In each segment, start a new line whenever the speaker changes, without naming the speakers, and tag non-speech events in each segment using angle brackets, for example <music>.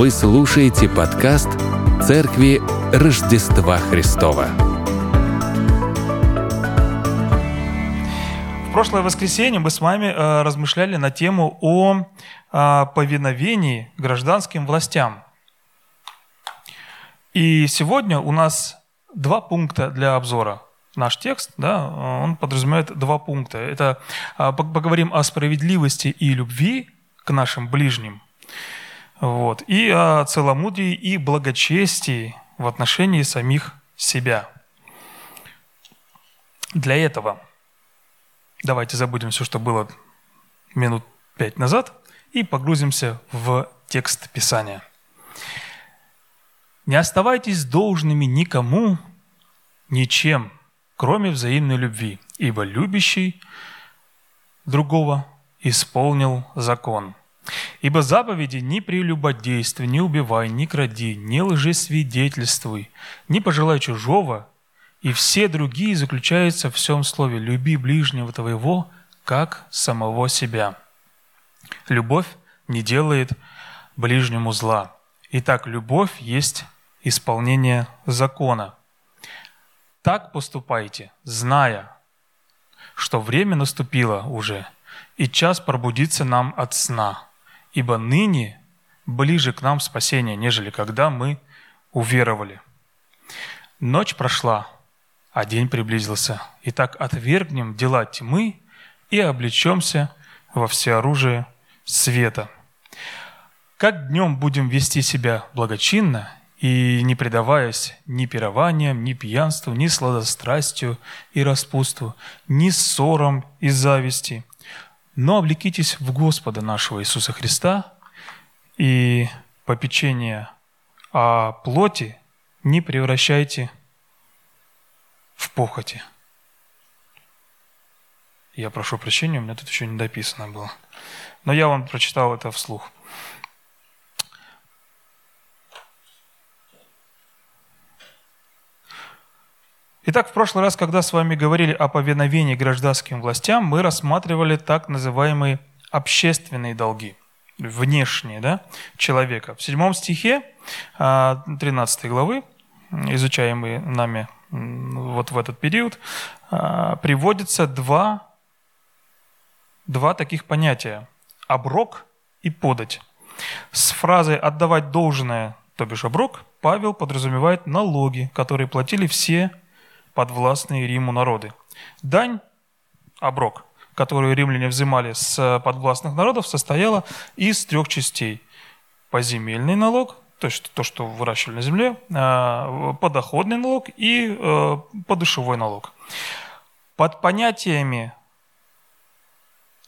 Вы слушаете подкаст Церкви Рождества Христова.
В прошлое воскресенье мы с вами э, размышляли на тему о э, повиновении гражданским властям. И сегодня у нас два пункта для обзора. Наш текст, да, он подразумевает два пункта. Это э, поговорим о справедливости и любви к нашим ближним – вот. И о целомудрии и благочестии в отношении самих себя. Для этого давайте забудем все, что было минут пять назад, и погрузимся в текст Писания. Не оставайтесь должными никому, ничем, кроме взаимной любви, ибо любящий другого исполнил закон – Ибо заповеди «не прелюбодействуй, не убивай, не кради, не лжесвидетельствуй, не пожелай чужого» и все другие заключаются в всем слове «люби ближнего твоего, как самого себя». Любовь не делает ближнему зла. Итак, любовь есть исполнение закона. Так поступайте, зная, что время наступило уже, и час пробудиться нам от сна – ибо ныне ближе к нам спасение, нежели когда мы уверовали. Ночь прошла, а день приблизился. Итак, отвергнем дела тьмы и облечемся во всеоружие света. Как днем будем вести себя благочинно и не предаваясь ни пированиям, ни пьянству, ни сладострастию и распутству, ни ссорам и зависти – но облекитесь в Господа нашего Иисуса Христа и попечение о плоти не превращайте в похоти. Я прошу прощения, у меня тут еще не дописано было. Но я вам прочитал это вслух. Итак, в прошлый раз, когда с вами говорили о повиновении гражданским властям, мы рассматривали так называемые общественные долги, внешние да, человека. В седьмом стихе 13 а, главы, изучаемые нами вот в этот период, а, приводится два, два таких понятия – оброк и подать. С фразой «отдавать должное», то бишь оброк, Павел подразумевает налоги, которые платили все подвластные Риму народы. Дань, оброк, которую римляне взимали с подвластных народов, состояла из трех частей. Поземельный налог, то есть то, что выращивали на земле, а, подоходный налог и э, подушевой налог. Под понятиями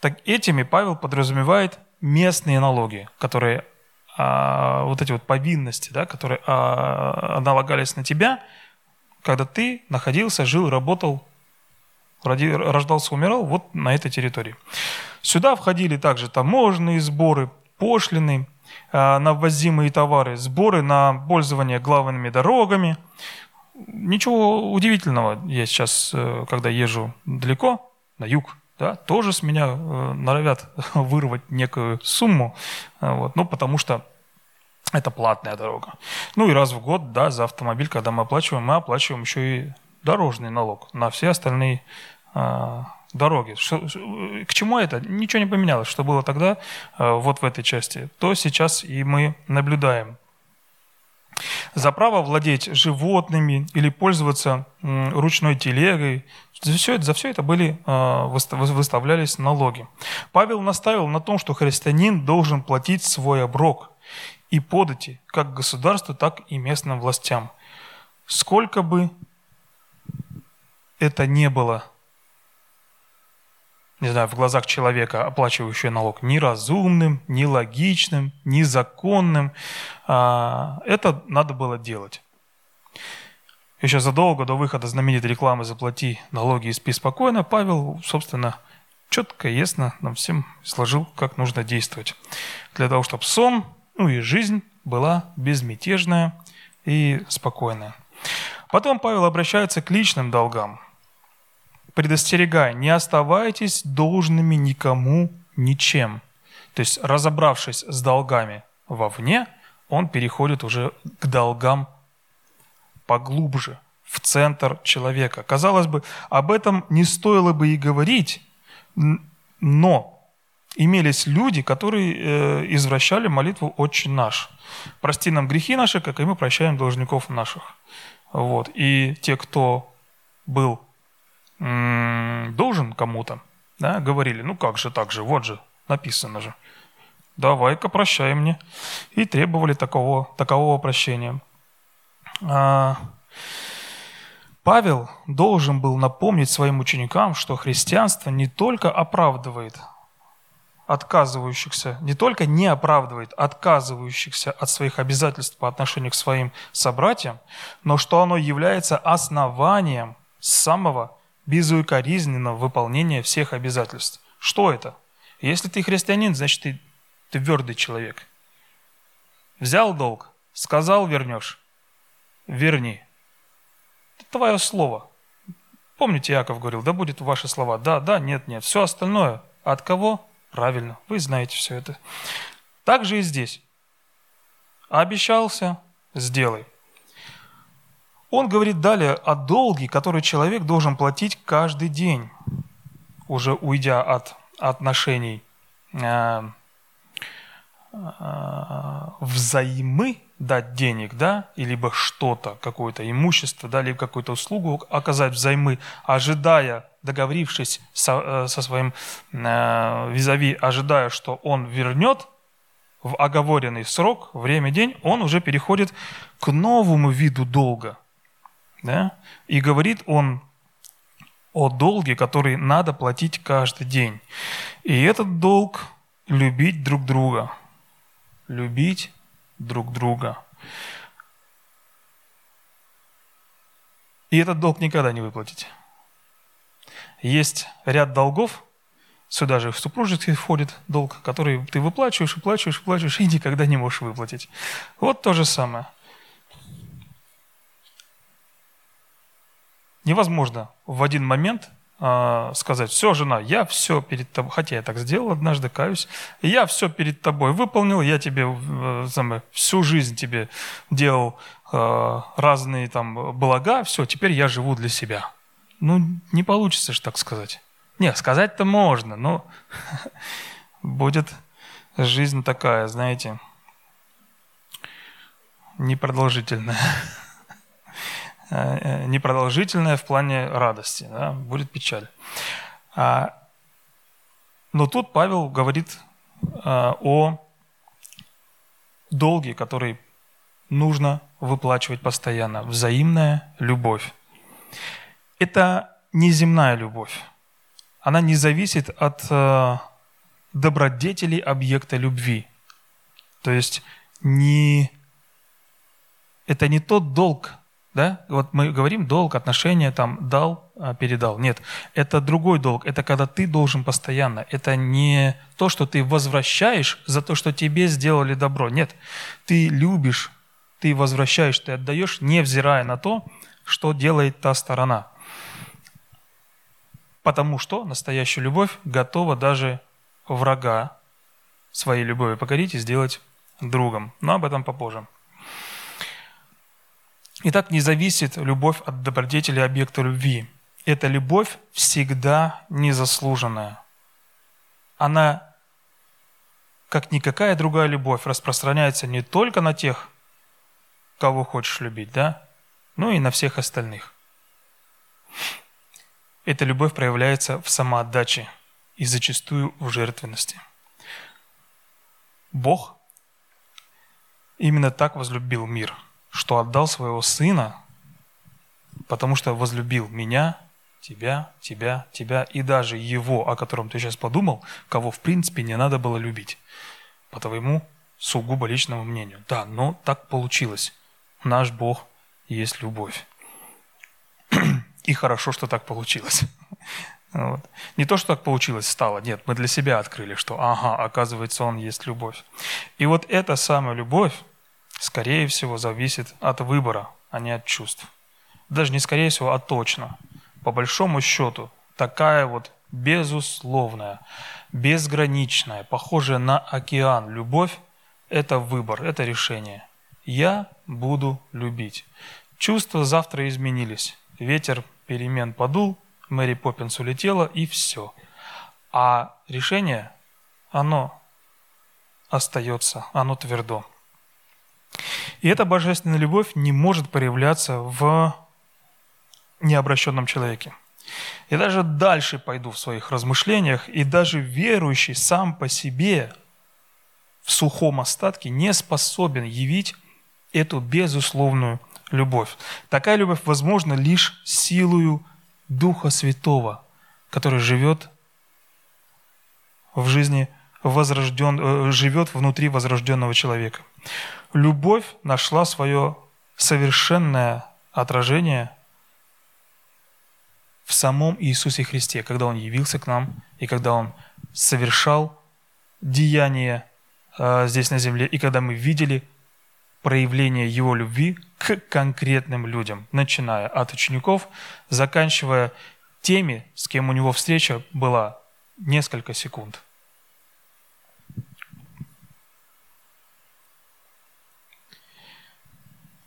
так этими Павел подразумевает местные налоги, которые а, вот эти вот повинности, да, которые а, налагались на тебя – когда ты находился, жил, работал, рождался, умирал вот на этой территории. Сюда входили также таможенные сборы, пошлины а, на ввозимые товары, сборы на пользование главными дорогами. Ничего удивительного. Я сейчас, э, когда езжу далеко, на юг, да, тоже с меня э, норовят <laughs> вырвать некую сумму, вот, ну, потому что это платная дорога. Ну и раз в год, да, за автомобиль, когда мы оплачиваем, мы оплачиваем еще и дорожный налог на все остальные э, дороги. Что, к чему это? Ничего не поменялось. Что было тогда, э, вот в этой части, то сейчас и мы наблюдаем. За право владеть животными или пользоваться э, ручной телегой, за все, это, за все это были, э, выставлялись налоги. Павел наставил на том, что христианин должен платить свой оброк – и подати как государству, так и местным властям. Сколько бы это не было, не знаю, в глазах человека, оплачивающего налог, ни разумным, ни логичным, ни законным, а, это надо было делать. Еще задолго до выхода знаменитой рекламы «Заплати налоги и спи спокойно» Павел, собственно, четко и ясно нам всем сложил, как нужно действовать. Для того, чтобы сон ну и жизнь была безмятежная и спокойная. Потом Павел обращается к личным долгам, предостерегая, не оставайтесь должными никому ничем. То есть, разобравшись с долгами вовне, он переходит уже к долгам поглубже, в центр человека. Казалось бы, об этом не стоило бы и говорить, но имелись люди, которые э, извращали молитву «Отче наш». «Прости нам грехи наши, как и мы прощаем должников наших». Вот. И те, кто был должен кому-то, да, говорили, ну как же так же, вот же, написано же. Давай-ка прощай мне. И требовали такого, такового прощения. А, Павел должен был напомнить своим ученикам, что христианство не только оправдывает отказывающихся, не только не оправдывает отказывающихся от своих обязательств по отношению к своим собратьям, но что оно является основанием самого безукоризненного выполнения всех обязательств. Что это? Если ты христианин, значит ты твердый человек. Взял долг, сказал вернешь, верни. Это твое слово. Помните, Яков говорил, да будет ваши слова. Да, да, нет, нет. Все остальное от кого? Правильно, вы знаете все это. Так же и здесь. Обещался, сделай. Он говорит далее о долге, который человек должен платить каждый день, уже уйдя от отношений э, э, взаймы дать денег, да, либо что-то, какое-то имущество, да, либо какую-то услугу оказать взаймы, ожидая, договорившись со, э, со своим э, визави, ожидая, что он вернет в оговоренный срок, время, день, он уже переходит к новому виду долга. Да? И говорит он о долге, который надо платить каждый день. И этот долг – любить друг друга. Любить друг друга. И этот долг никогда не выплатить. Есть ряд долгов, сюда же в супружеский входит долг, который ты выплачиваешь, выплачиваешь, выплачиваешь и никогда не можешь выплатить. Вот то же самое. Невозможно в один момент а, сказать, все, жена, я все перед тобой, хотя я так сделал однажды, каюсь, я все перед тобой выполнил, я тебе э, всю жизнь тебе делал э, разные там блага, все, теперь я живу для себя. Ну, не получится же так сказать. Не, сказать-то можно, но <laughs> будет жизнь такая, знаете, непродолжительная. <laughs> Э, э, непродолжительная в плане радости, да, будет печаль. А, но тут Павел говорит а, о долге, который нужно выплачивать постоянно. Взаимная любовь. Это неземная любовь. Она не зависит от э, добродетелей объекта любви. То есть не, это не тот долг, да? Вот мы говорим долг, отношения, там, дал, а, передал. Нет, это другой долг. Это когда ты должен постоянно. Это не то, что ты возвращаешь за то, что тебе сделали добро. Нет, ты любишь, ты возвращаешь, ты отдаешь, невзирая на то, что делает та сторона. Потому что настоящая любовь готова даже врага своей любовью покорить и сделать другом. Но об этом попозже. Итак, не зависит любовь от добродетели объекта любви. Эта любовь всегда незаслуженная. Она, как никакая другая любовь, распространяется не только на тех, кого хочешь любить, да, но и на всех остальных. Эта любовь проявляется в самоотдаче и зачастую в жертвенности. Бог именно так возлюбил мир – что отдал своего сына, потому что возлюбил меня, тебя, тебя, тебя и даже его, о котором ты сейчас подумал, кого в принципе не надо было любить, по твоему сугубо личному мнению. Да, но так получилось. Наш Бог есть любовь. И хорошо, что так получилось. <laughs> Вот. Не то, что так получилось, стало. Нет, мы для себя открыли, что, ага, оказывается, Он есть любовь. И вот эта самая любовь, скорее всего, зависит от выбора, а не от чувств. Даже не скорее всего, а точно. По большому счету, такая вот безусловная, безграничная, похожая на океан любовь – это выбор, это решение. я буду любить. Чувства завтра изменились. Ветер перемен подул, Мэри Поппинс улетела, и все. А решение, оно остается, оно твердо. И эта божественная любовь не может проявляться в необращенном человеке. Я даже дальше пойду в своих размышлениях, и даже верующий сам по себе в сухом остатке не способен явить эту безусловную любовь. Такая любовь возможна лишь силою Духа Святого, который живет в жизни возрожден, э, живет внутри возрожденного человека. Любовь нашла свое совершенное отражение в самом Иисусе Христе, когда Он явился к нам и когда Он совершал деяния э, здесь на земле, и когда мы видели проявление Его любви к конкретным людям, начиная от учеников, заканчивая теми, с кем у него встреча была несколько секунд.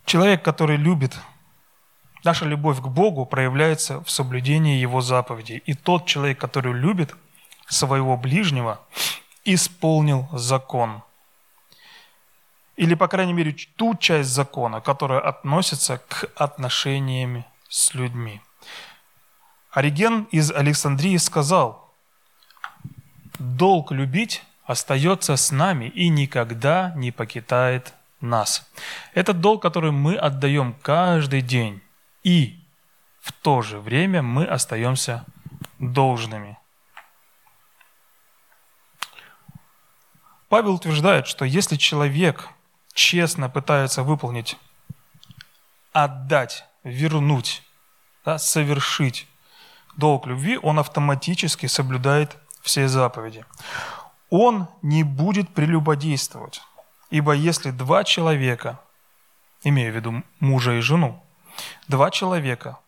Человек, который любит, наша любовь к Богу проявляется в соблюдении Его заповедей. И тот человек, который любит своего ближнего, исполнил закон – или, по крайней мере, ту часть закона, которая относится к отношениям с людьми. Ориген из Александрии сказал, «Долг любить остается с нами и никогда не покидает нас». Это долг, который мы отдаем каждый день, и в то же время мы остаемся должными. Павел утверждает, что если человек честно пытается выполнить, отдать, вернуть, да, совершить долг любви, он автоматически соблюдает все заповеди. Он не будет прелюбодействовать, ибо если два человека, имею в виду мужа и жену, два человека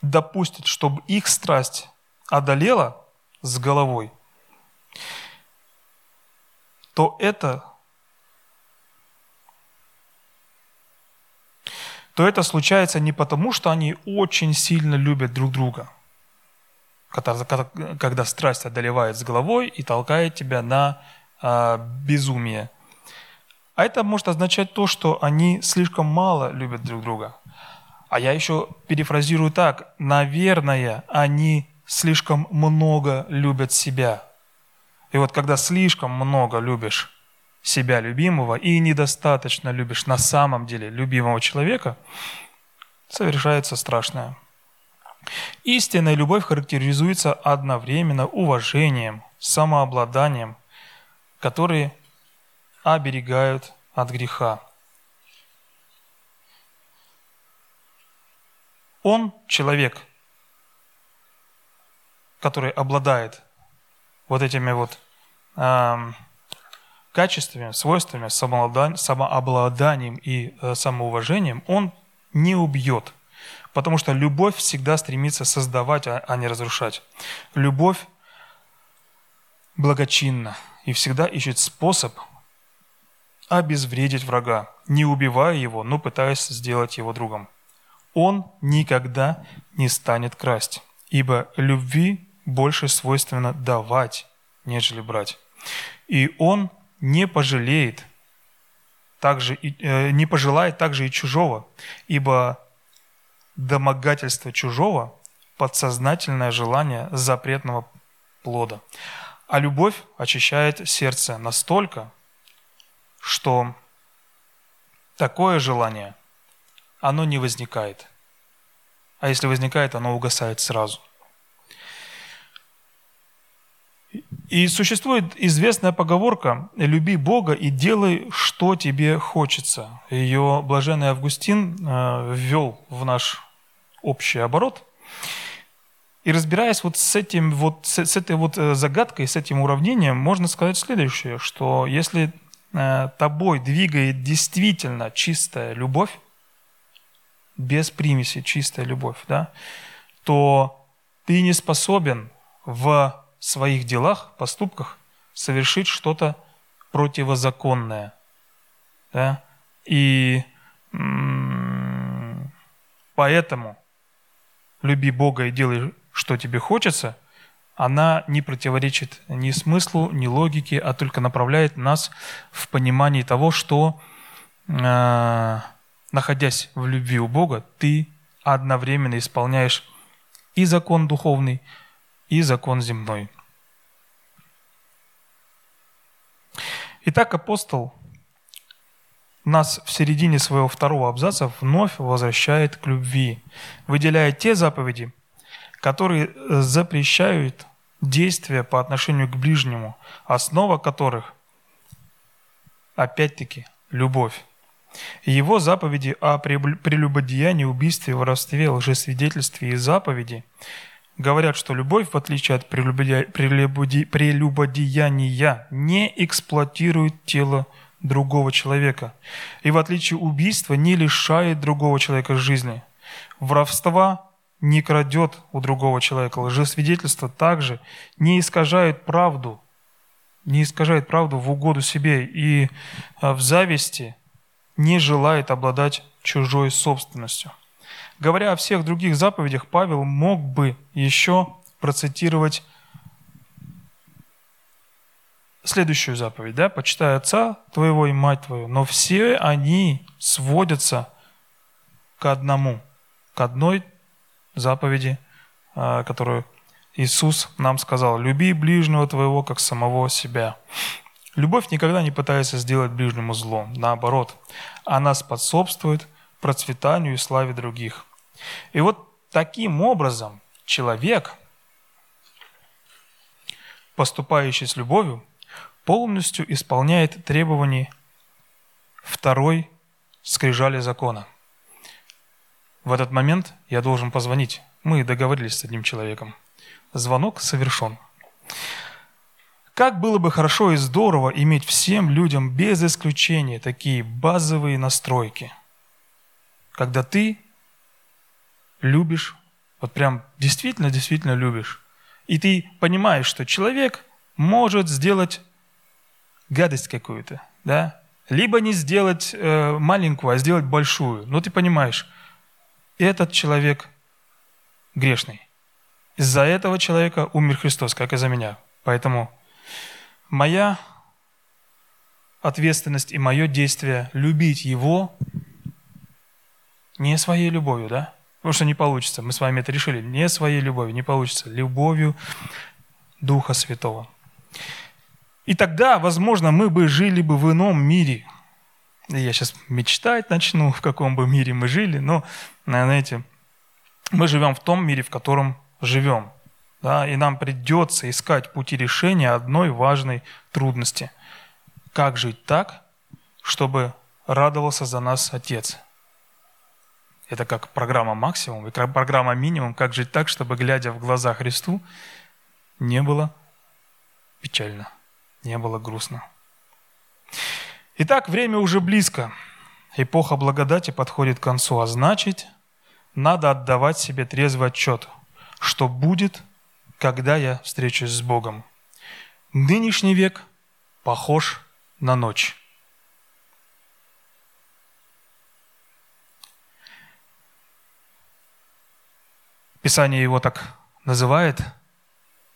допустят, чтобы их страсть одолела с головой, то это то это случается не потому, что они очень сильно любят друг друга, когда, страсть одолевает с головой и толкает тебя на э, безумие. А это может означать то, что они слишком мало любят друг друга. А я еще перефразирую так. Наверное, они слишком много любят себя. И вот когда слишком много любишь себя любимого и недостаточно любишь на самом деле любимого человека, совершается страшное. Истинная любовь характеризуется одновременно уважением, самообладанием, которые оберегают от греха. Он человек, который обладает вот этими вот э, качествами, свойствами, самообладанием и э, самоуважением, он не убьет. Потому что любовь всегда стремится создавать, а, а не разрушать. Любовь благочинна и всегда ищет способ обезвредить врага, не убивая его, но пытаясь сделать его другом. Он никогда не станет красть, ибо любви больше свойственно давать, нежели брать. И он не пожалеет, также э, не пожелает также и чужого, ибо домогательство чужого – подсознательное желание запретного плода. А любовь очищает сердце настолько, что такое желание, оно не возникает. А если возникает, оно угасает сразу – И существует известная поговорка «люби Бога и делай, что тебе хочется». Ее блаженный Августин э, ввел в наш общий оборот. И разбираясь вот с, этим, вот, с, этой вот э, загадкой, с этим уравнением, можно сказать следующее, что если э, тобой двигает действительно чистая любовь, без примеси чистая любовь, да, то ты не способен в своих делах, поступках совершить что-то противозаконное. Да? И поэтому люби Бога и делай, что тебе хочется, она не противоречит ни смыслу, ни логике, а только направляет нас в понимании того, что, э, находясь в любви у Бога, ты одновременно исполняешь и закон духовный, и закон земной. Итак, апостол нас в середине своего второго абзаца вновь возвращает к любви, выделяя те заповеди, которые запрещают действия по отношению к ближнему, основа которых, опять-таки, любовь. Его заповеди о прелюбодеянии, убийстве, воровстве, лжесвидетельстве и заповеди говорят, что любовь, в отличие от прелюбодеяния, не эксплуатирует тело другого человека. И в отличие убийства не лишает другого человека жизни. Воровства не крадет у другого человека. Лжесвидетельство также не искажает правду, не искажает правду в угоду себе и а, в зависти не желает обладать чужой собственностью. Говоря о всех других заповедях, Павел мог бы еще процитировать следующую заповедь, да, «Почитай отца твоего и мать твою». Но все они сводятся к одному, к одной заповеди, а, которую Иисус нам сказал. «Люби ближнего твоего, как самого себя». Любовь никогда не пытается сделать ближнему зло. Наоборот, она способствует процветанию и славе других. И вот таким образом человек, поступающий с любовью, полностью исполняет требования второй скрижали закона. В этот момент я должен позвонить. Мы договорились с одним человеком. Звонок совершен. Как было бы хорошо и здорово иметь всем людям без исключения такие базовые настройки, когда ты любишь, вот прям действительно-действительно любишь, и ты понимаешь, что человек может сделать гадость какую-то, да, либо не сделать э, маленькую, а сделать большую. Но ты понимаешь, этот человек грешный. Из-за этого человека умер Христос, как и за меня. Поэтому моя ответственность и мое действие – любить Его не своей любовью, да? Потому что не получится. Мы с вами это решили. Не своей любовью, не получится. Любовью Духа Святого. И тогда, возможно, мы бы жили бы в ином мире. Я сейчас мечтать начну, в каком бы мире мы жили, но, знаете, мы живем в том мире, в котором живем. Да, и нам придется искать пути решения одной важной трудности. Как жить так, чтобы радовался за нас Отец? Это как программа максимум и программа минимум, как жить так, чтобы, глядя в глаза Христу, не было печально не было грустно. Итак, время уже близко. Эпоха благодати подходит к концу, а значит, надо отдавать себе трезвый отчет, что будет, когда я встречусь с Богом. Нынешний век похож на ночь. Писание его так называет.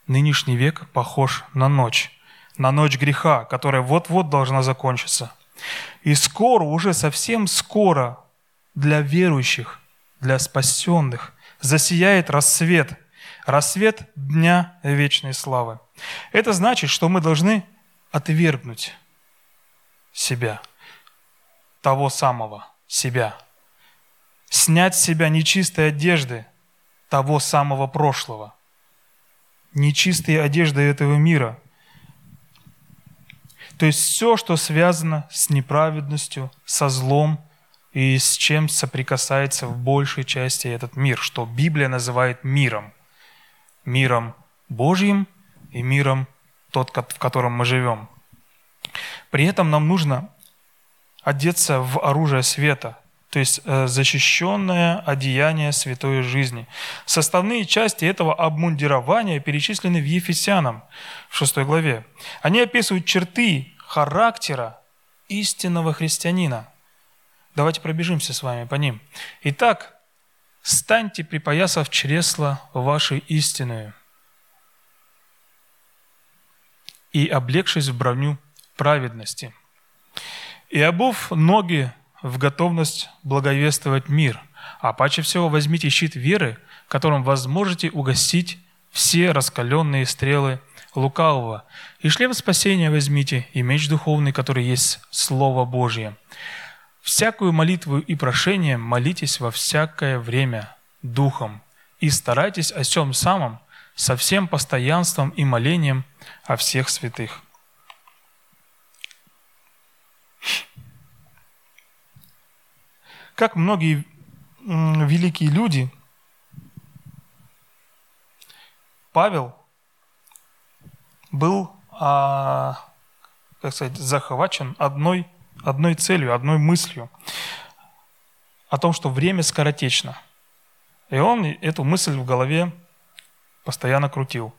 Нынешний век похож на ночь на ночь греха, которая вот-вот должна закончиться. И скоро, уже совсем скоро для верующих, для спасенных засияет рассвет, рассвет Дня Вечной Славы. Это значит, что мы должны отвергнуть себя, того самого себя, снять с себя нечистой одежды того самого прошлого, нечистые одежды этого мира – то есть все, что связано с неправедностью, со злом и с чем соприкасается в большей части этот мир, что Библия называет миром. Миром Божьим и миром тот, в котором мы живем. При этом нам нужно одеться в оружие света, то есть э, защищенное одеяние святой жизни. Составные части этого обмундирования перечислены в Ефесянам в 6 главе. Они описывают черты характера истинного христианина. Давайте пробежимся с вами по ним. Итак, станьте, припоясав чресла вашей истинную и облегшись в броню праведности, и обув ноги в готовность благовествовать мир, а паче всего возьмите щит веры, которым возможете угостить все раскаленные стрелы лукавого, и шлем спасения возьмите, и меч духовный, который есть Слово Божье. Всякую молитву и прошение молитесь во всякое время Духом, и старайтесь о всем самом со всем постоянством и молением о всех святых. Как многие великие люди, Павел был, а, как сказать, захвачен одной, одной целью, одной мыслью о том, что время скоротечно. И он эту мысль в голове постоянно крутил.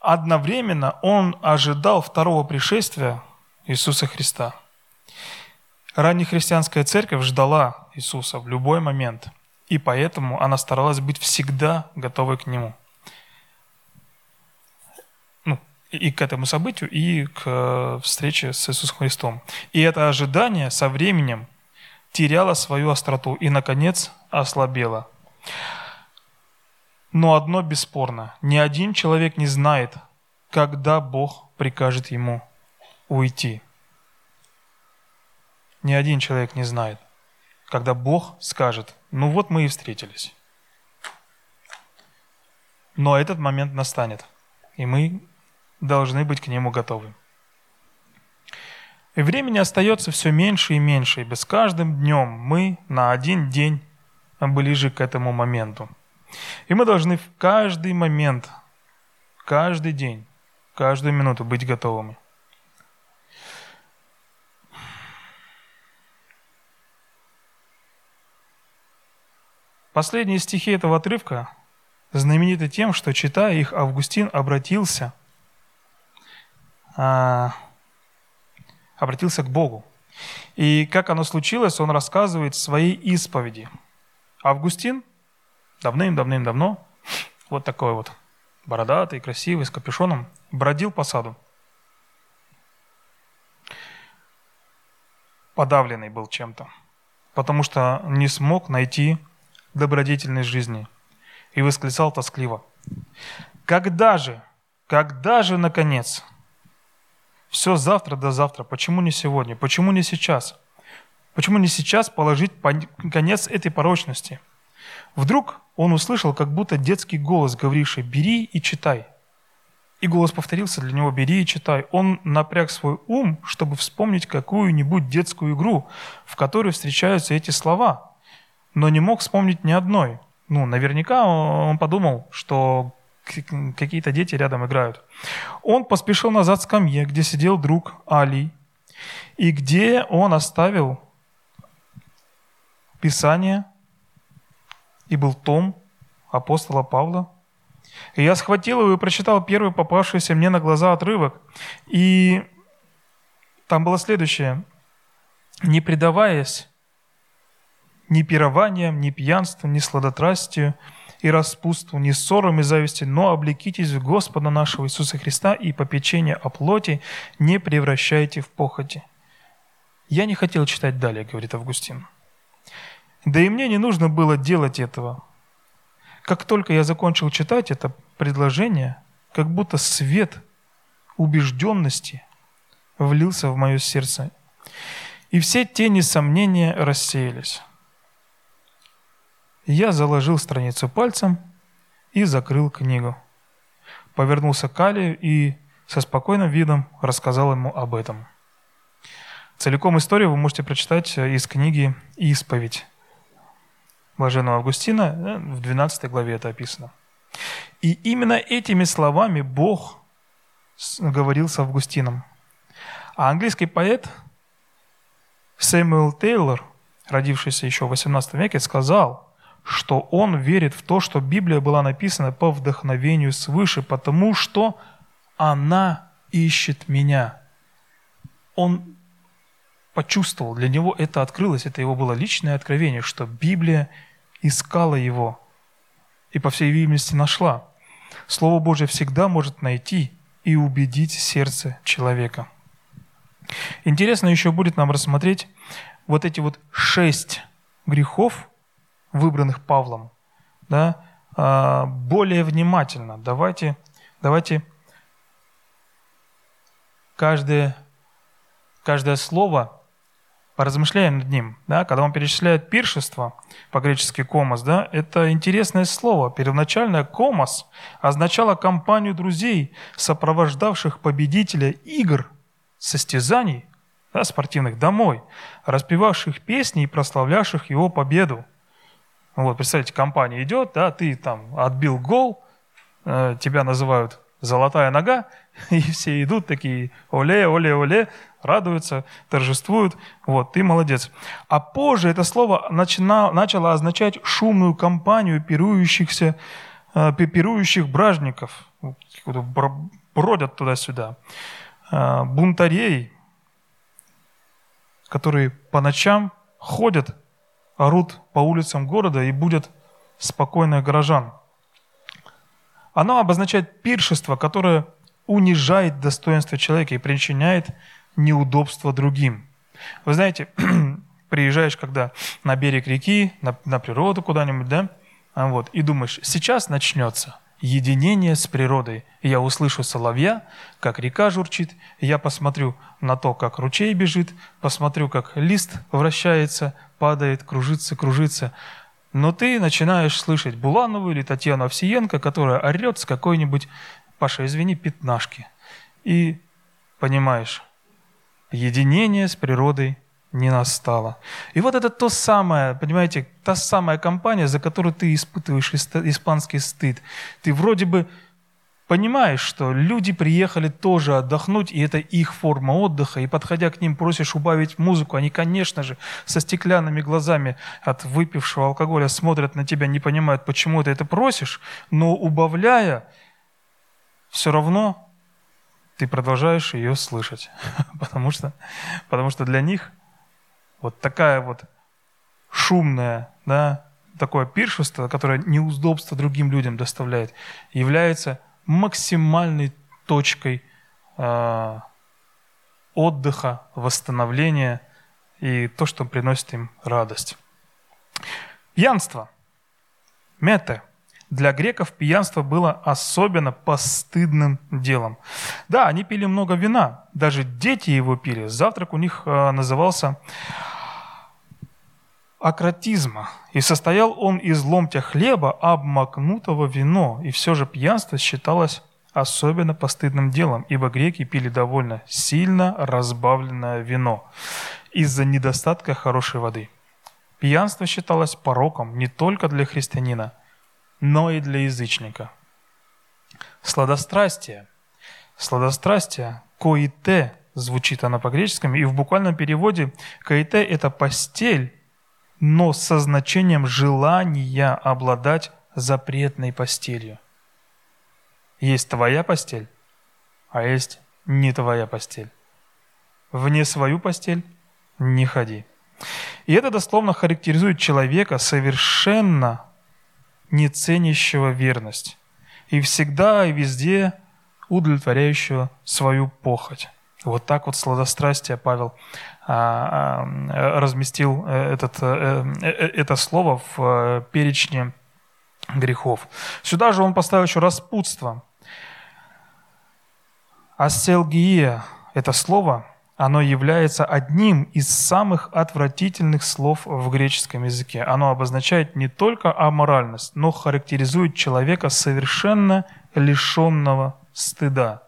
Одновременно он ожидал второго пришествия Иисуса Христа. Раннехристианская церковь ждала Иисуса в любой момент, и поэтому она старалась быть всегда готовой к Нему. Ну, и к этому событию, и к э, встрече с Иисусом Христом. И это ожидание со временем теряло свою остроту и, наконец, ослабело. Но одно бесспорно, ни один человек не знает, когда Бог прикажет ему уйти. Ни один человек не знает, когда Бог скажет, ну вот мы и встретились. Но этот момент настанет, и мы должны быть к нему готовы. И времени остается все меньше и меньше, и с каждым днем мы на один день ближе к этому моменту – и мы должны в каждый момент, каждый день, каждую минуту быть готовыми. Последние стихи этого отрывка знамениты тем, что, читая их, Августин обратился, а, обратился к Богу. И как оно случилось, он рассказывает в своей исповеди. Августин давным-давным-давно, вот такой вот бородатый, красивый, с капюшоном, бродил по саду. Подавленный был чем-то, потому что не смог найти добродетельной жизни и восклицал тоскливо. Когда же, когда же, наконец, все завтра до завтра, почему не сегодня, почему не сейчас? Почему не сейчас положить конец этой порочности? Вдруг он услышал как будто детский голос, говоривший «бери и читай». И голос повторился для него «бери и читай». Он напряг свой ум, чтобы вспомнить какую-нибудь детскую игру, в которой встречаются эти слова, но не мог вспомнить ни одной. Ну, наверняка он подумал, что какие-то дети рядом играют. Он поспешил назад к скамье, где сидел друг Али, и где он оставил Писание и был том апостола Павла. И я схватил его и прочитал первый попавшийся мне на глаза отрывок. И там было следующее. «Не предаваясь ни пированием, ни пьянству, ни сладотрастию и распутству, ни ссорам и зависти, но облекитесь в Господа нашего Иисуса Христа и попечение о плоти не превращайте в похоти». Я не хотел читать далее, говорит Августин. Да и мне не нужно было делать этого. Как только я закончил читать это предложение, как будто свет убежденности влился в мое сердце. И все тени сомнения рассеялись. Я заложил страницу пальцем и закрыл книгу. Повернулся к Алию и со спокойным видом рассказал ему об этом. Целиком историю вы можете прочитать из книги «Исповедь» Блаженного Августина, э, в 12 главе это описано. И именно этими словами Бог говорил с Августином. А английский поэт Сэмюэл Тейлор, родившийся еще в 18 веке, сказал, что он верит в то, что Библия была написана по вдохновению свыше, потому что она ищет меня. Он почувствовал, для него это открылось, это его было личное откровение, что Библия искала его и, по всей видимости, нашла. Слово Божье всегда может найти и убедить сердце человека. Интересно еще будет нам рассмотреть вот эти вот шесть грехов, выбранных Павлом, да, а, более внимательно. Давайте, давайте каждое, каждое слово поразмышляем над ним. Да? Когда он перечисляет пиршество, по-гречески комос, да, это интересное слово. Первоначальное комос означало компанию друзей, сопровождавших победителя игр, состязаний, да, спортивных домой, распевавших песни и прославлявших его победу. Вот, представьте, компания идет, да, ты там отбил гол, э, тебя называют «золотая нога», <laughs> и все идут такие «оле, оле, оле», радуются, торжествуют, вот, ты молодец. А позже это слово начинало, начало означать шумную компанию пирующихся, э, пирующих бражников, бродят туда-сюда, э, бунтарей, которые по ночам ходят, орут по улицам города и будут спокойных горожан. Оно обозначает пиршество, которое унижает достоинство человека и причиняет неудобства другим. Вы знаете, <clears throat> приезжаешь когда на берег реки, на, на природу куда-нибудь, да, вот, и думаешь, сейчас начнется единение с природой. Я услышу соловья, как река журчит, я посмотрю на то, как ручей бежит, посмотрю, как лист вращается, падает, кружится, кружится. Но ты начинаешь слышать Буланову или Татьяну Овсиенко, которая орет с какой-нибудь, Паша, извини, пятнашки. И понимаешь, единение с природой не настало. И вот это то самое, понимаете, та самая компания, за которую ты испытываешь испанский стыд. Ты вроде бы понимаешь, что люди приехали тоже отдохнуть, и это их форма отдыха, и подходя к ним просишь убавить музыку, они, конечно же, со стеклянными глазами от выпившего алкоголя смотрят на тебя, не понимают, почему ты это просишь, но убавляя, все равно ты продолжаешь ее слышать, <laughs> потому что, потому что для них вот такая вот шумная, да, такое пиршество, которое неудобство другим людям доставляет, является максимальной точкой э, отдыха, восстановления и то, что приносит им радость. Пьянство. Мете – для греков пьянство было особенно постыдным делом. Да, они пили много вина, даже дети его пили. Завтрак у них э, назывался акротизма, и состоял он из ломтя хлеба, обмакнутого вино, и все же пьянство считалось особенно постыдным делом, ибо греки пили довольно сильно разбавленное вино из-за недостатка хорошей воды. Пьянство считалось пороком не только для христианина, но и для язычника. Сладострастие. Сладострастие, коите, звучит она по-греческому, и в буквальном переводе коите – это постель, но со значением желания обладать запретной постелью. Есть твоя постель, а есть не твоя постель. Вне свою постель не ходи. И это дословно характеризует человека совершенно не ценящего верность, и всегда и везде удовлетворяющего свою похоть. Вот так вот сладострастие Павел а, а, разместил э, этот, э, э, это слово в перечне грехов. Сюда же он поставил еще распутство. Аселгия – это слово – оно является одним из самых отвратительных слов в греческом языке. Оно обозначает не только аморальность, но характеризует человека совершенно лишенного стыда.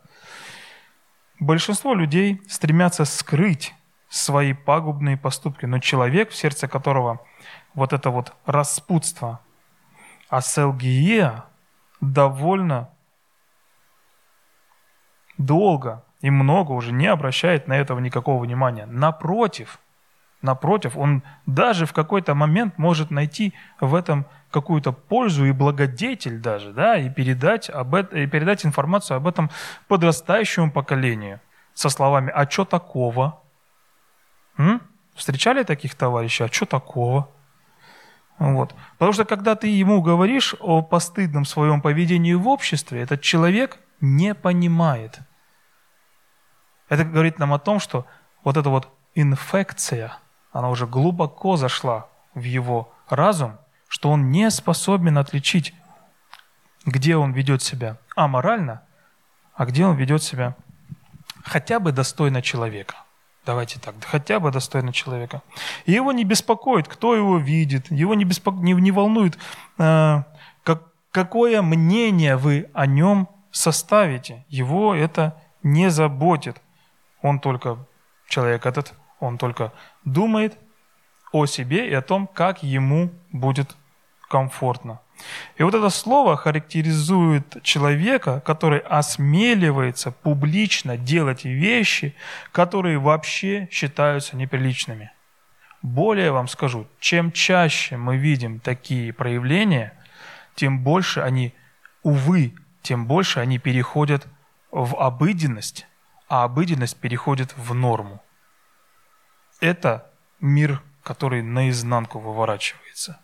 Большинство людей стремятся скрыть свои пагубные поступки, но человек, в сердце которого вот это вот распутство, аселгия, довольно долго и много уже не обращает на этого никакого внимания. Напротив, напротив, он даже в какой-то момент может найти в этом какую-то пользу и благодетель даже, да, и передать, об это, и передать информацию об этом подрастающему поколению со словами «А что такого?» М? Встречали таких товарищей? А что такого? Вот. Потому что когда ты ему говоришь о постыдном своем поведении в обществе, этот человек не понимает. Это говорит нам о том, что вот эта вот инфекция, она уже глубоко зашла в его разум, что он не способен отличить, где он ведет себя аморально, а где он ведет себя хотя бы достойно человека. Давайте так, хотя бы достойно человека. И его не беспокоит, кто его видит, его не, беспоко... не, не волнует, э, как, какое мнение вы о нем составите. Его это не заботит. Он только, человек этот, он только думает о себе и о том, как ему будет комфортно. И вот это слово характеризует человека, который осмеливается публично делать вещи, которые вообще считаются неприличными. Более вам скажу, чем чаще мы видим такие проявления, тем больше они, увы, тем больше они переходят в обыденность, а обыденность переходит в норму. Это мир, который наизнанку выворачивается.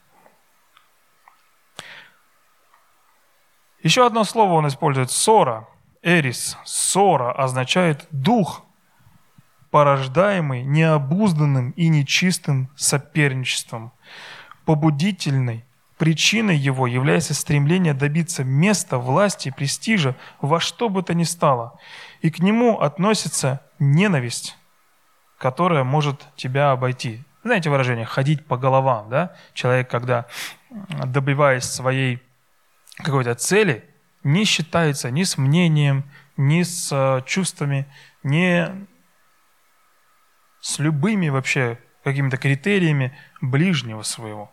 Еще одно слово он использует – ссора. Эрис, ссора означает дух, порождаемый необузданным и нечистым соперничеством. Побудительной причиной его является стремление добиться места, власти, престижа во что бы то ни стало. И к нему относится ненависть, которая может тебя обойти. Знаете выражение «ходить по головам», да? Человек, когда, добиваясь своей какой-то цели, не считается ни с мнением, ни с э, чувствами, ни с любыми вообще какими-то критериями ближнего своего.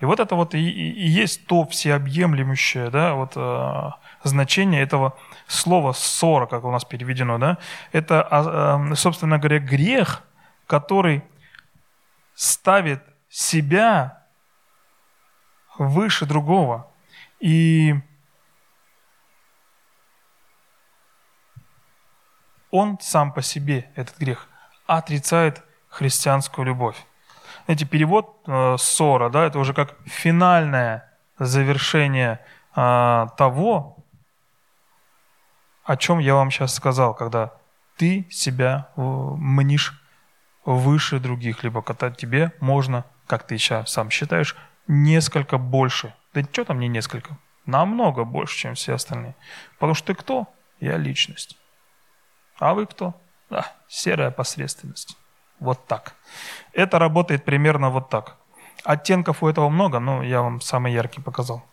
И вот это вот и, и, есть то всеобъемлющее да, вот, э, значение этого слова «ссора», как у нас переведено. Да? Это, э, собственно говоря, грех, который ставит себя выше другого. И он сам по себе, этот грех, отрицает христианскую любовь. Знаете, перевод э, ссора, да, это уже как финальное завершение э, того, о чем я вам сейчас сказал, когда ты себя э, мнишь выше других, либо когда тебе можно, как ты сейчас сам считаешь, несколько больше – да что там не несколько? Намного больше, чем все остальные. Потому что ты кто? Я личность. А вы кто? Да, серая посредственность. Вот так. Это работает примерно вот так. Оттенков у этого много, но я вам самый яркий показал.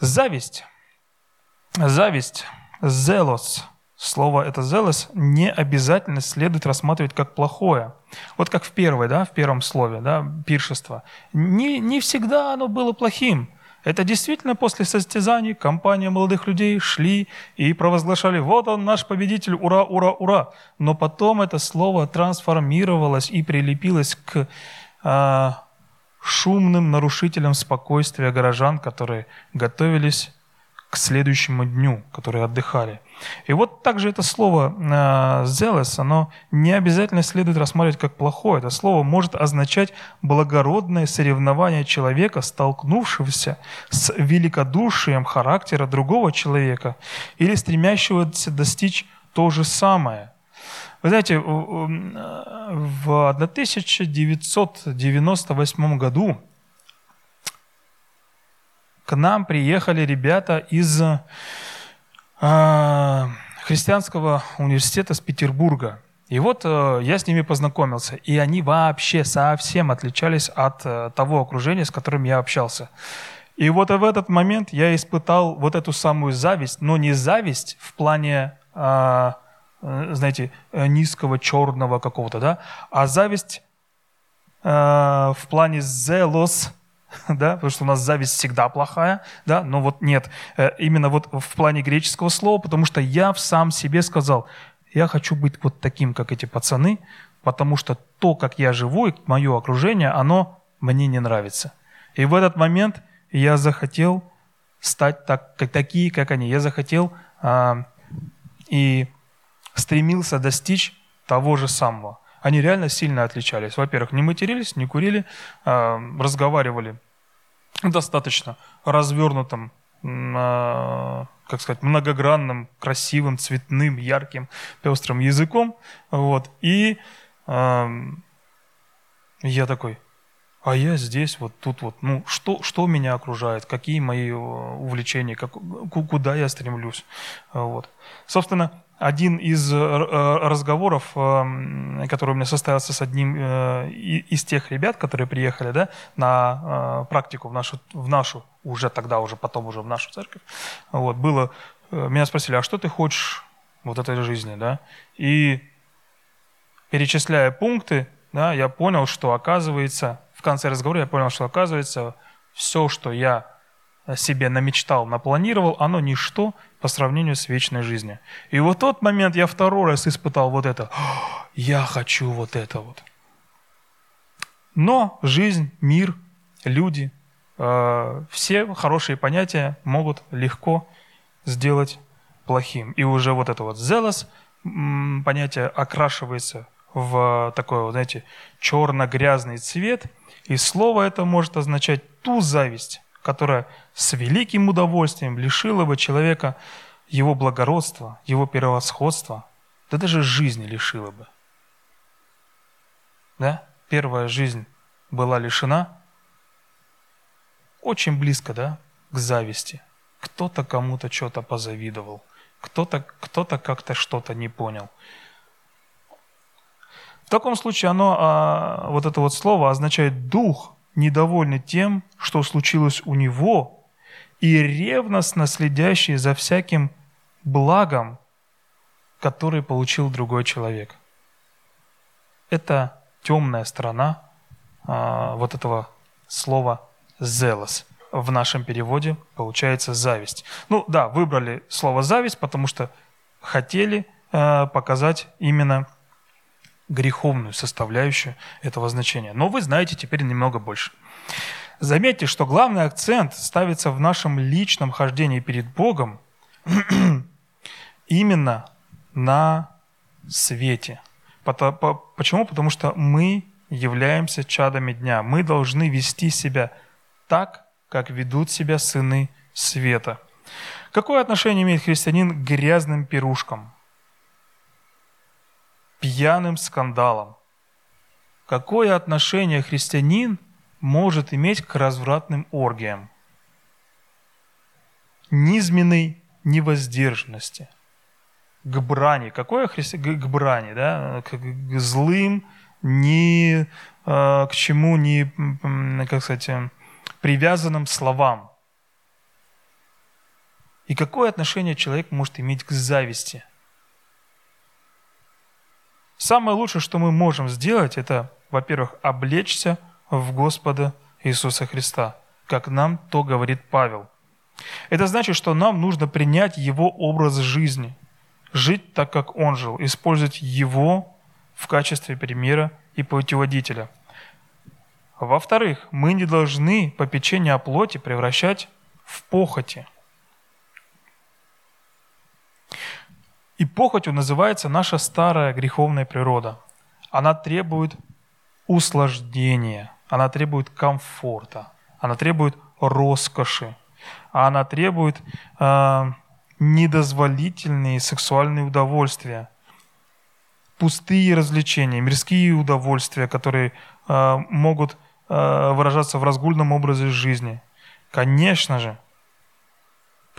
Зависть. Зависть. Зелос. Слово это зелос не обязательно следует рассматривать как плохое. Вот как в первой, да, в первом слове, да, пиршество. Не, не всегда оно было плохим. Это действительно после состязаний компания молодых людей шли и провозглашали «Вот он, наш победитель, ура, ура, ура!» Но потом это слово трансформировалось и прилепилось к э, шумным нарушителям спокойствия горожан, которые готовились к следующему дню, которые отдыхали. И вот также это слово «zealous», оно не обязательно следует рассматривать как плохое. Это слово может означать благородное соревнование человека, столкнувшегося с великодушием характера другого человека или стремящегося достичь то же самое. Вы знаете, в 1998 году к нам приехали ребята из э, христианского университета с Петербурга. И вот э, я с ними познакомился, и они вообще совсем отличались от э, того окружения, с которым я общался. И вот в этот момент я испытал вот эту самую зависть, но не зависть в плане, э, знаете, низкого черного какого-то, да, а зависть э, в плане зелос, <laughs> да, потому что у нас зависть всегда плохая, да, но вот нет, э, именно вот в плане греческого слова, потому что я сам себе сказал, я хочу быть вот таким, как эти пацаны, потому что то, как я живу, и мое окружение, оно мне не нравится. И в этот момент я захотел стать так, как, такие, как они. Я захотел а, и стремился достичь того же самого. Они реально сильно отличались. Во-первых, не матерились, не курили, а, разговаривали достаточно развернутым, а, как сказать, многогранным, красивым, цветным, ярким, пестрым языком. Вот. И я такой, а я здесь, вот тут вот, ну, что, что меня окружает, какие мои э, увлечения, как, куда я стремлюсь. Вот. Собственно, один из э, э, разговоров, который у меня состоялся с одним из тех ребят, которые приехали да, на практику в нашу, в нашу, уже тогда, уже потом уже в нашу церковь, вот, было, меня спросили, а что ты хочешь вот этой жизни, да? И перечисляя пункты, да, я понял, что оказывается, в конце разговора я понял, что оказывается, все, что я себе намечтал, напланировал, оно ничто по сравнению с вечной жизнью. И вот тот момент я второй раз испытал вот это. Я хочу вот это вот. Но жизнь, мир, люди, э, все хорошие понятия могут легко сделать плохим. И уже вот это вот zealous понятие окрашивается в такой, знаете, черно-грязный цвет, и слово это может означать ту зависть, которая с великим удовольствием лишила бы человека его благородства, его превосходства, да даже жизни лишила бы. Да? Первая жизнь была лишена очень близко, да, к зависти. Кто-то кому-то что-то позавидовал, кто-то кто как-то что-то не понял. В таком случае оно, а, вот это вот слово означает дух, недовольный тем, что случилось у него, и ревностно следящий за всяким благом, который получил другой человек. Это темная сторона а, вот этого слова «зелос». В нашем переводе получается «зависть». Ну да, выбрали слово «зависть», потому что хотели а, показать именно греховную составляющую этого значения. Но вы знаете теперь немного больше. Заметьте, что главный акцент ставится в нашем личном хождении перед Богом <clears throat> именно на свете. Почему? Потому что мы являемся чадами дня. Мы должны вести себя так, как ведут себя сыны света. Какое отношение имеет христианин к грязным пирушкам? Пьяным скандалом. Какое отношение христианин может иметь к развратным оргиям? Низменной невоздержанности, к брани. Какое христи... к брани, да? к, злым, ни э, к чему не, как сказать, э, привязанным словам. И какое отношение человек может иметь к зависти? Самое лучшее, что мы можем сделать, это, во-первых, облечься в Господа Иисуса Христа, как нам то говорит Павел. Это значит, что нам нужно принять Его образ жизни, жить так, как Он жил, использовать Его в качестве примера и путеводителя. Во-вторых, мы не должны попечение о плоти превращать в похоти – И похотью называется наша старая греховная природа. Она требует услаждения, она требует комфорта, она требует роскоши, она требует э, недозволительные сексуальные удовольствия, пустые развлечения, мирские удовольствия, которые э, могут э, выражаться в разгульном образе жизни. Конечно же,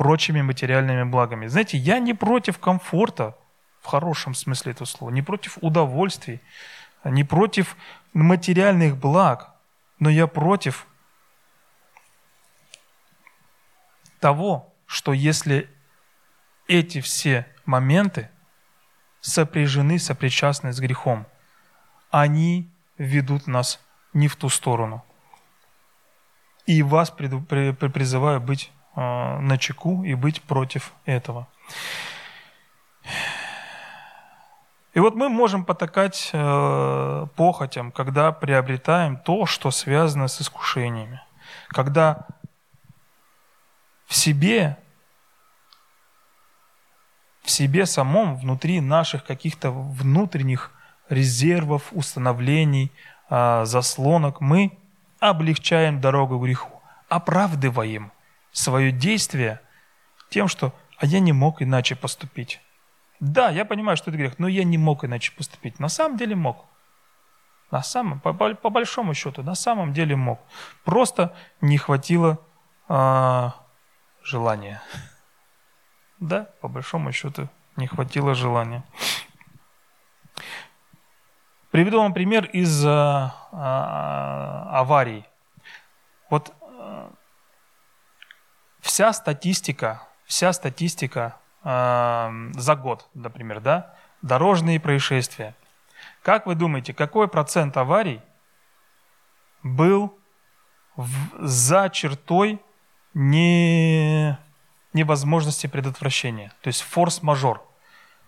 прочими материальными благами. Знаете, я не против комфорта, в хорошем смысле этого слова, не против удовольствий, не против материальных благ, но я против того, что если эти все моменты сопряжены, сопричастны с грехом, они ведут нас не в ту сторону. И вас призываю быть на чеку и быть против этого. И вот мы можем потакать э, похотям, когда приобретаем то, что связано с искушениями. Когда в себе, в себе самом, внутри наших каких-то внутренних резервов, установлений, а, заслонок мы облегчаем дорогу греху, оправдываем свое действие тем, что «а я не мог иначе поступить». Да, я понимаю, что это грех, но я не мог иначе поступить. На самом деле мог. На самом, по, по большому счету, на самом деле мог. Просто не хватило а, желания. <laughs> Да, по большому счету, не хватило желания. Приведу вам пример из а, а, аварий. Вот вся статистика, вся статистика а, за год, например, да, дорожные происшествия. Как вы думаете, какой процент аварий был в, за чертой не, невозможности предотвращения? То есть форс-мажор.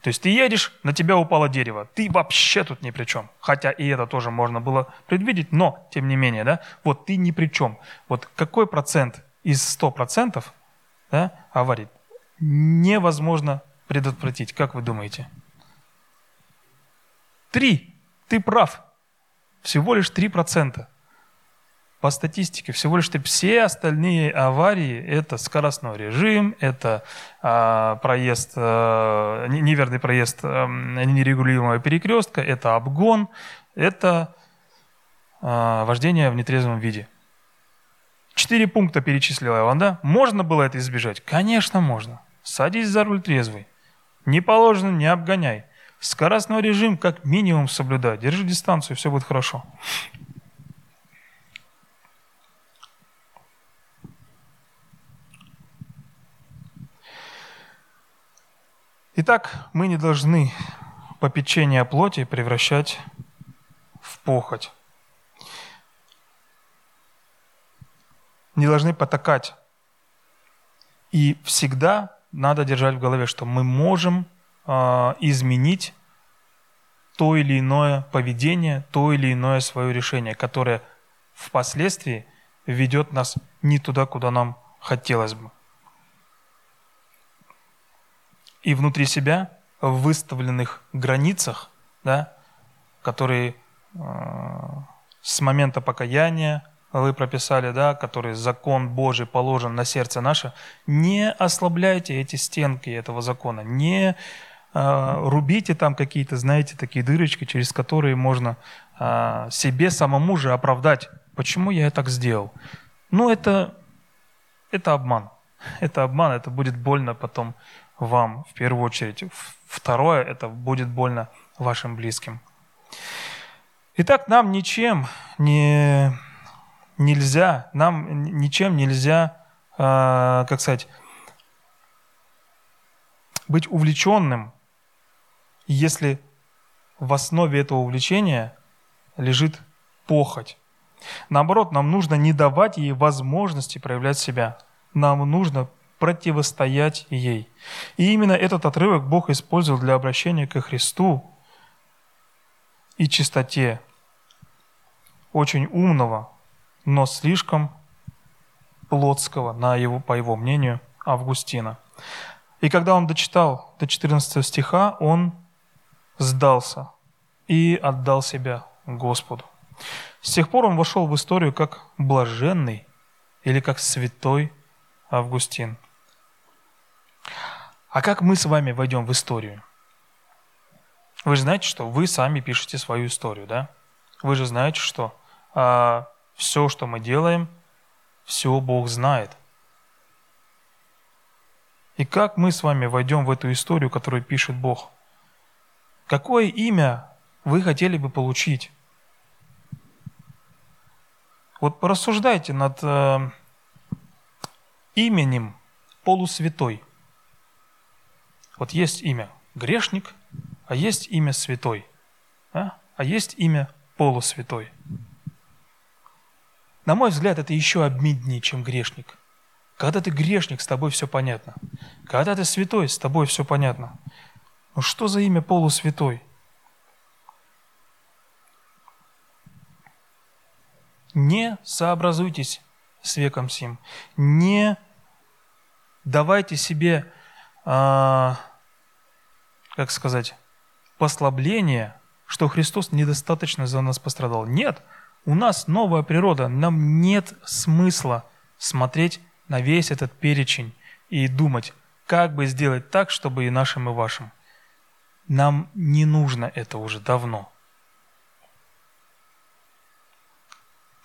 То есть ты едешь, на тебя упало дерево, ты вообще тут ни при чем. Хотя и это тоже можно было предвидеть, но тем не менее, да, вот ты ни при чем. Вот какой процент из 100% да, аварий невозможно предотвратить, как вы думаете? Три. Ты прав. Всего лишь три процента. По статистике, всего лишь все остальные аварии – это скоростной режим, это э, проезд, э, неверный проезд э, нерегулируемого перекрестка, это обгон, это э, вождение в нетрезвом виде. Четыре пункта перечислила я вам, да? Можно было это избежать? Конечно, можно. Садись за руль трезвый. Не положено, не обгоняй. Скоростной режим как минимум соблюдай. Держи дистанцию, все будет хорошо. Итак, мы не должны попечение плоти превращать в похоть. Не должны потакать. И всегда надо держать в голове, что мы можем э, изменить то или иное поведение, то или иное свое решение, которое впоследствии ведет нас не туда, куда нам хотелось бы. И внутри себя, в выставленных границах, да, которые э, с момента покаяния, вы прописали, да, который закон Божий положен на сердце наше, не ослабляйте эти стенки этого закона, не э, рубите там какие-то, знаете, такие дырочки, через которые можно э, себе самому же оправдать, почему я так сделал. Ну, это, это обман. Это обман, это будет больно потом вам в первую очередь. Второе, это будет больно вашим близким. Итак, нам ничем не нельзя, нам ничем нельзя, э, как сказать, быть увлеченным, если в основе этого увлечения лежит похоть. Наоборот, нам нужно не давать ей возможности проявлять себя. Нам нужно противостоять ей. И именно этот отрывок Бог использовал для обращения ко Христу и чистоте очень умного, но слишком плотского, на его, по его мнению, Августина. И когда он дочитал до 14 стиха, он сдался и отдал себя Господу. С тех пор он вошел в историю как блаженный или как святой Августин. А как мы с вами войдем в историю? Вы же знаете, что вы сами пишете свою историю, да? Вы же знаете, что а, все, что мы делаем, все Бог знает. И как мы с вами войдем в эту историю, которую пишет Бог? Какое имя вы хотели бы получить? Вот порассуждайте над э, именем полусвятой. Вот есть имя грешник, а есть имя святой, а, а есть имя полусвятой. На мой взгляд, это еще обиднее, чем грешник. Когда ты грешник, с тобой все понятно. Когда ты святой, с тобой все понятно. Ну что за имя полусвятой? Не сообразуйтесь с веком сим. Не давайте себе, а, как сказать, послабление, что Христос недостаточно за нас пострадал. Нет, у нас новая природа, нам нет смысла смотреть на весь этот перечень и думать, как бы сделать так, чтобы и нашим, и вашим. Нам не нужно это уже давно.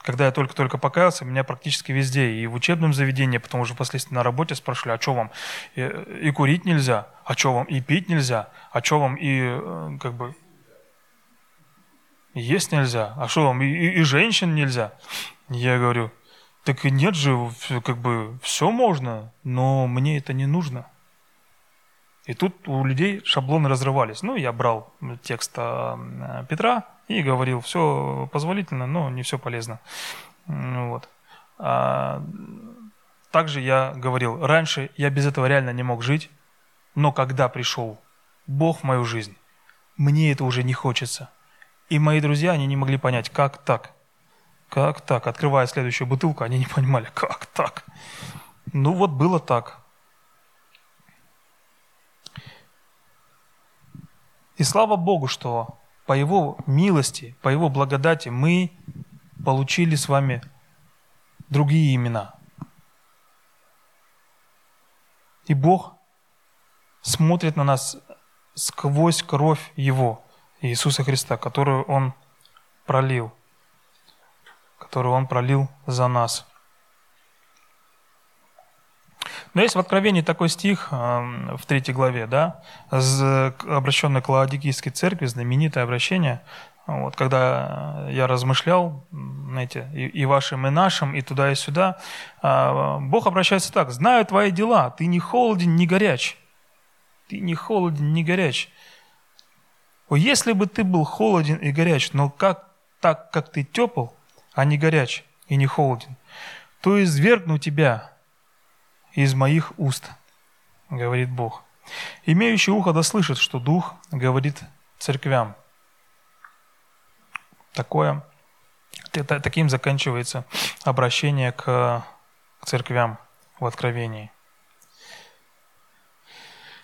Когда я только-только покаялся, меня практически везде, и в учебном заведении, потом уже впоследствии на работе спрашивали, а что вам и, и курить нельзя, а что вам и пить нельзя, а что вам и э, как бы есть нельзя, а что вам и, и, женщин нельзя? Я говорю, так и нет же, как бы все можно, но мне это не нужно. И тут у людей шаблоны разрывались. Ну, я брал текст э, Петра, и говорил, все позволительно, но не все полезно. Вот. А, также я говорил, раньше я без этого реально не мог жить, но когда пришел Бог в мою жизнь, мне это уже не хочется. И мои друзья, они не могли понять, как так? Как так? Открывая следующую бутылку, они не понимали, как так? Ну вот было так. И слава Богу, что по Его милости, по Его благодати мы получили с вами другие имена. И Бог смотрит на нас сквозь кровь Его, Иисуса Христа, которую Он пролил, которую Он пролил за нас. Но есть в Откровении такой стих эм, в третьей главе, да, обращенный к Лаодикийской церкви, знаменитое обращение, вот, когда я размышлял, знаете, и, и вашим, и нашим, и туда, и сюда, а, Бог обращается так, «Знаю твои дела, ты не холоден, не горяч». Ты не холоден, не горяч. О, если бы ты был холоден и горяч, но как, так, как ты тепл, а не горяч и не холоден, то извергну тебя из моих уст, говорит Бог. Имеющий ухо да слышит, что Дух говорит церквям. Такое, таким заканчивается обращение к, к церквям в Откровении.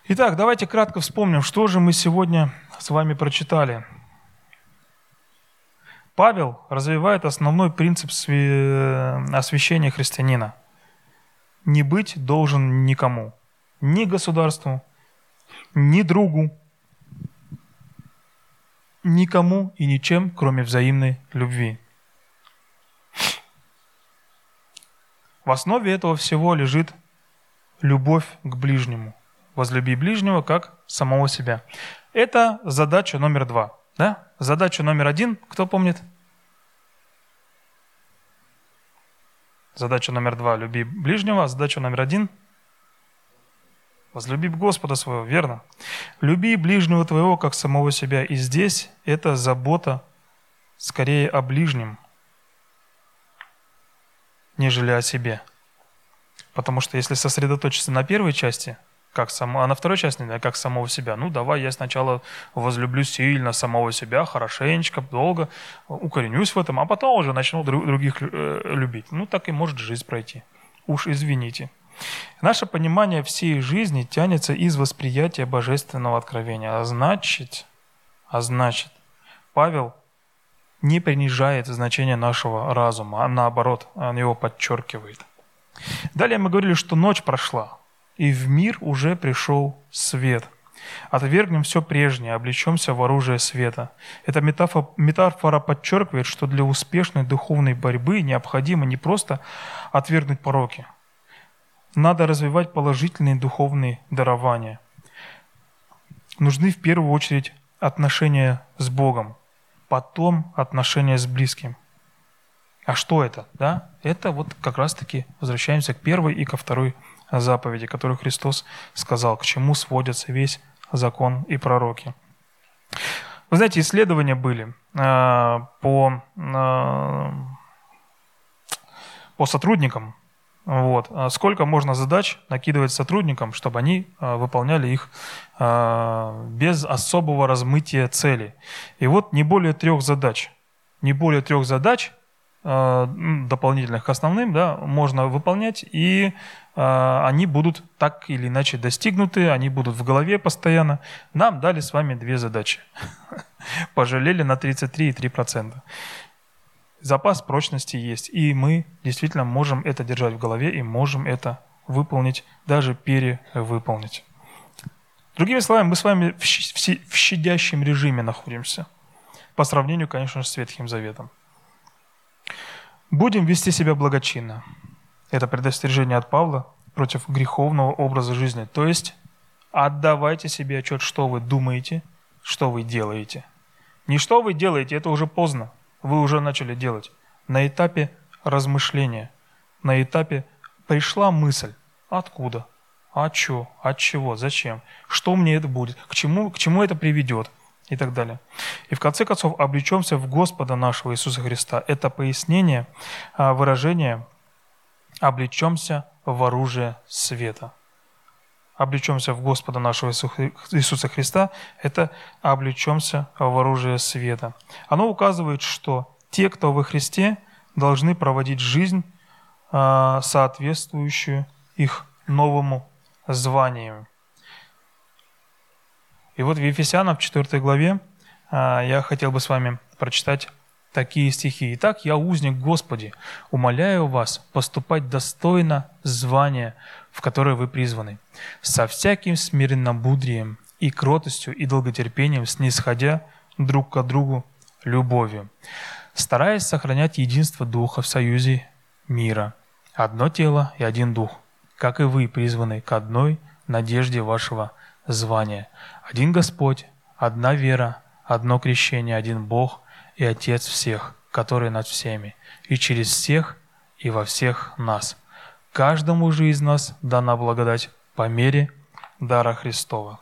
Итак, давайте кратко вспомним, что же мы сегодня с вами прочитали. Павел развивает основной принцип освящения христианина – не быть должен никому. Ни государству, ни другу, никому и ничем, кроме взаимной любви. В основе этого всего лежит любовь к ближнему. Возлюби ближнего как самого себя. Это задача номер два. Да? Задача номер один, кто помнит? Задача номер два – люби ближнего, а задача номер один – возлюби Господа своего, верно? Люби ближнего твоего, как самого себя. И здесь это забота скорее о ближнем, нежели о себе. Потому что если сосредоточиться на первой части – как само, а на второй части, как самого себя. Ну, давай я сначала возлюблю сильно самого себя, хорошенечко, долго, укоренюсь в этом, а потом уже начну других э, любить. Ну, так и может жизнь пройти. Уж извините. Наше понимание всей жизни тянется из восприятия божественного откровения. А значит, а значит, Павел не принижает значение нашего разума, а наоборот, он его подчеркивает. Далее мы говорили, что ночь прошла, и в мир уже пришел свет. Отвергнем все прежнее, облечемся в оружие света. Эта метафора, метафора подчеркивает, что для успешной духовной борьбы необходимо не просто отвергнуть пороки. Надо развивать положительные духовные дарования. Нужны в первую очередь отношения с Богом, потом отношения с близким. А что это? Да? Это вот как раз-таки возвращаемся к первой и ко второй заповеди, которые Христос сказал, к чему сводится весь закон и пророки. Вы знаете, исследования были э, по, э, по сотрудникам. Вот. А сколько можно задач накидывать сотрудникам, чтобы они э, выполняли их э, без особого размытия цели. И вот не более трех задач. Не более трех задач дополнительных к основным, да, можно выполнять, и э, они будут так или иначе достигнуты, они будут в голове постоянно. Нам дали с вами две задачи. <laughs> Пожалели на 33,3%. Запас прочности есть, и мы действительно можем это держать в голове и можем это выполнить, даже перевыполнить. Другими словами, мы с вами в щадящем режиме находимся, по сравнению, конечно с Ветхим Заветом. Будем вести себя благочинно. Это предостережение от Павла против греховного образа жизни. То есть отдавайте себе отчет, что вы думаете, что вы делаете. Не что вы делаете, это уже поздно. Вы уже начали делать. На этапе размышления, на этапе пришла мысль. Откуда? А что? От чего? Зачем? Что мне это будет? К чему, к чему это приведет? И так далее. И в конце концов облечемся в Господа нашего Иисуса Христа. Это пояснение, а, выражение «облечемся в оружие света». Облечемся в Господа нашего Иисуса Христа – это облечемся в оружие света. Оно указывает, что те, кто во Христе, должны проводить жизнь, а, соответствующую их новому званию. И вот в Ефесянам в 4 главе а, я хотел бы с вами прочитать такие стихи. «Итак, я узник Господи, умоляю вас поступать достойно звания, в которое вы призваны, со всяким смиреннобудрием и кротостью и долготерпением, снисходя друг к другу любовью, стараясь сохранять единство Духа в союзе мира, одно тело и один Дух, как и вы призваны к одной надежде вашего звания. Один Господь, одна вера, одно крещение, один Бог и Отец всех, который над всеми, и через всех и во всех нас. Каждому же из нас дана благодать по мере дара Христова.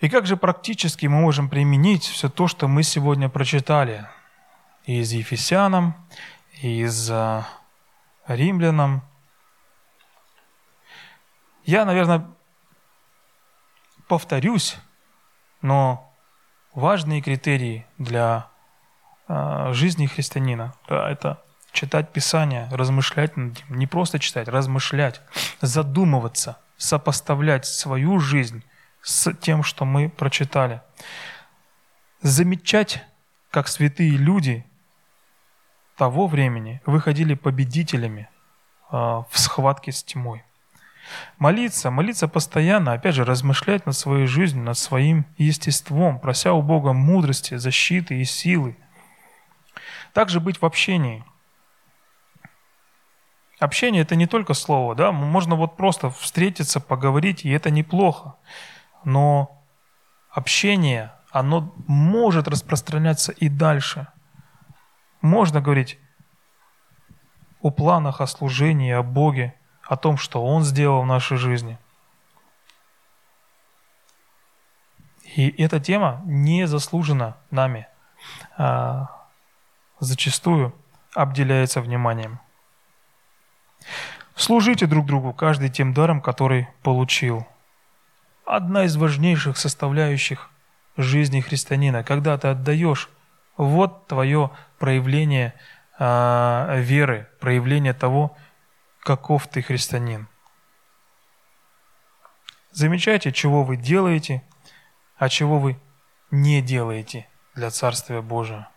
И как же практически мы можем применить все то, что мы сегодня прочитали из Ефесянам, из э, Римлянам, я, наверное, повторюсь, но важные критерии для э, жизни христианина да, это читать Писание, размышлять над ним, не просто читать, размышлять, задумываться, сопоставлять свою жизнь с тем, что мы прочитали. Замечать, как святые люди того времени выходили победителями э, в схватке с тьмой. Молиться, молиться постоянно, опять же, размышлять над своей жизнью, над своим естеством, прося у Бога мудрости, защиты и силы. Также быть в общении. Общение – это не только слово, да, можно вот просто встретиться, поговорить, и это неплохо. Но общение, оно может распространяться и дальше. Можно говорить о планах, о служении, о Боге – о том, что Он сделал в нашей жизни. И эта тема не заслужена нами, а зачастую обделяется вниманием. Служите друг другу, каждый тем даром, который получил. Одна из важнейших составляющих жизни христианина, когда ты отдаешь, вот твое проявление э, веры, проявление того, каков ты христианин. Замечайте, чего вы делаете, а чего вы не делаете для Царствия Божия.